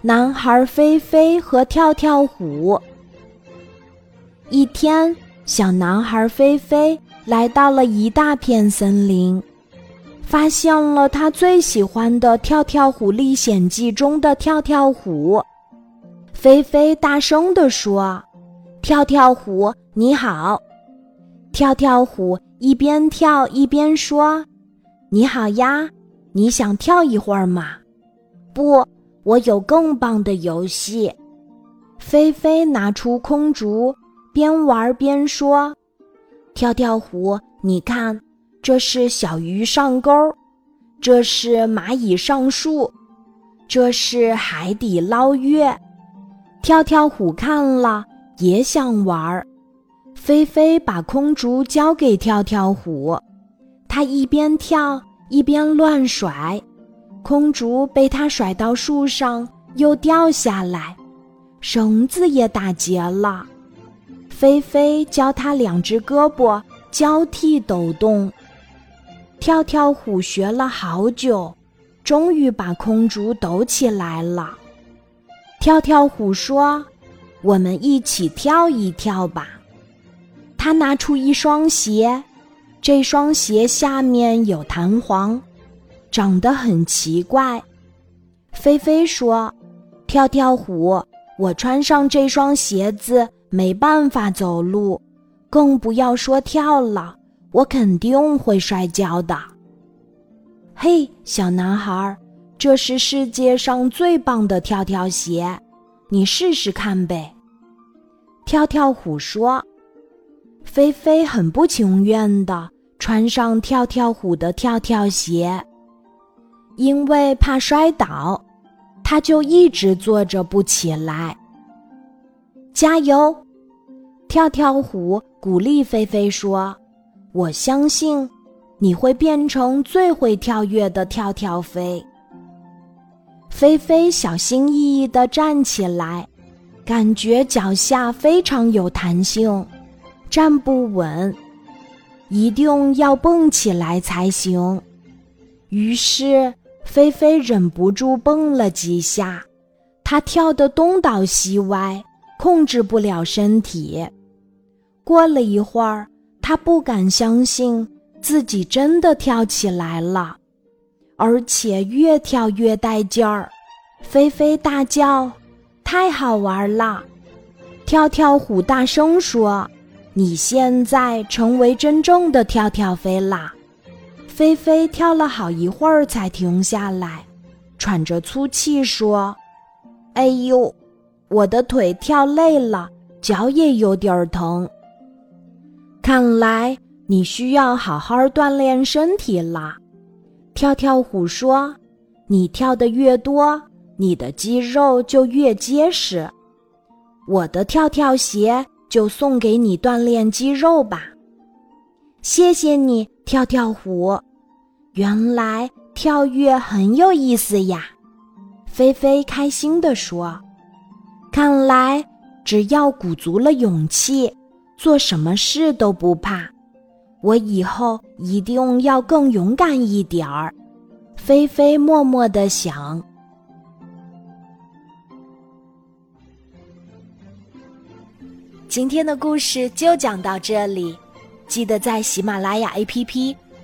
男孩菲菲和跳跳虎。一天，小男孩菲菲来到了一大片森林，发现了他最喜欢的《跳跳虎历险记》中的跳跳虎。菲菲大声地说：“跳跳虎，你好！”跳跳虎一边跳一边说：“你好呀，你想跳一会儿吗？”“不，我有更棒的游戏。”菲菲拿出空竹。边玩边说：“跳跳虎，你看，这是小鱼上钩，这是蚂蚁上树，这是海底捞月。”跳跳虎看了也想玩儿，菲菲把空竹交给跳跳虎，他一边跳一边乱甩，空竹被他甩到树上又掉下来，绳子也打结了。菲菲教他两只胳膊交替抖动，跳跳虎学了好久，终于把空竹抖起来了。跳跳虎说：“我们一起跳一跳吧。”他拿出一双鞋，这双鞋下面有弹簧，长得很奇怪。菲菲说：“跳跳虎，我穿上这双鞋子。”没办法走路，更不要说跳了。我肯定会摔跤的。嘿，小男孩，这是世界上最棒的跳跳鞋，你试试看呗。跳跳虎说：“菲菲很不情愿地穿上跳跳虎的跳跳鞋，因为怕摔倒，他就一直坐着不起来。”加油！跳跳虎鼓励菲菲说：“我相信你会变成最会跳跃的跳跳飞。”菲菲小心翼翼地站起来，感觉脚下非常有弹性，站不稳，一定要蹦起来才行。于是菲菲忍不住蹦了几下，她跳得东倒西歪。控制不了身体。过了一会儿，他不敢相信自己真的跳起来了，而且越跳越带劲儿。菲菲大叫：“太好玩了！”跳跳虎大声说：“你现在成为真正的跳跳飞啦！”菲菲跳了好一会儿才停下来，喘着粗气说：“哎呦！”我的腿跳累了，脚也有点疼。看来你需要好好锻炼身体啦。跳跳虎说：“你跳的越多，你的肌肉就越结实。我的跳跳鞋就送给你锻炼肌肉吧。”谢谢你，跳跳虎。原来跳跃很有意思呀！菲菲开心地说。看来，只要鼓足了勇气，做什么事都不怕。我以后一定要更勇敢一点儿。菲菲默默的想。今天的故事就讲到这里，记得在喜马拉雅 APP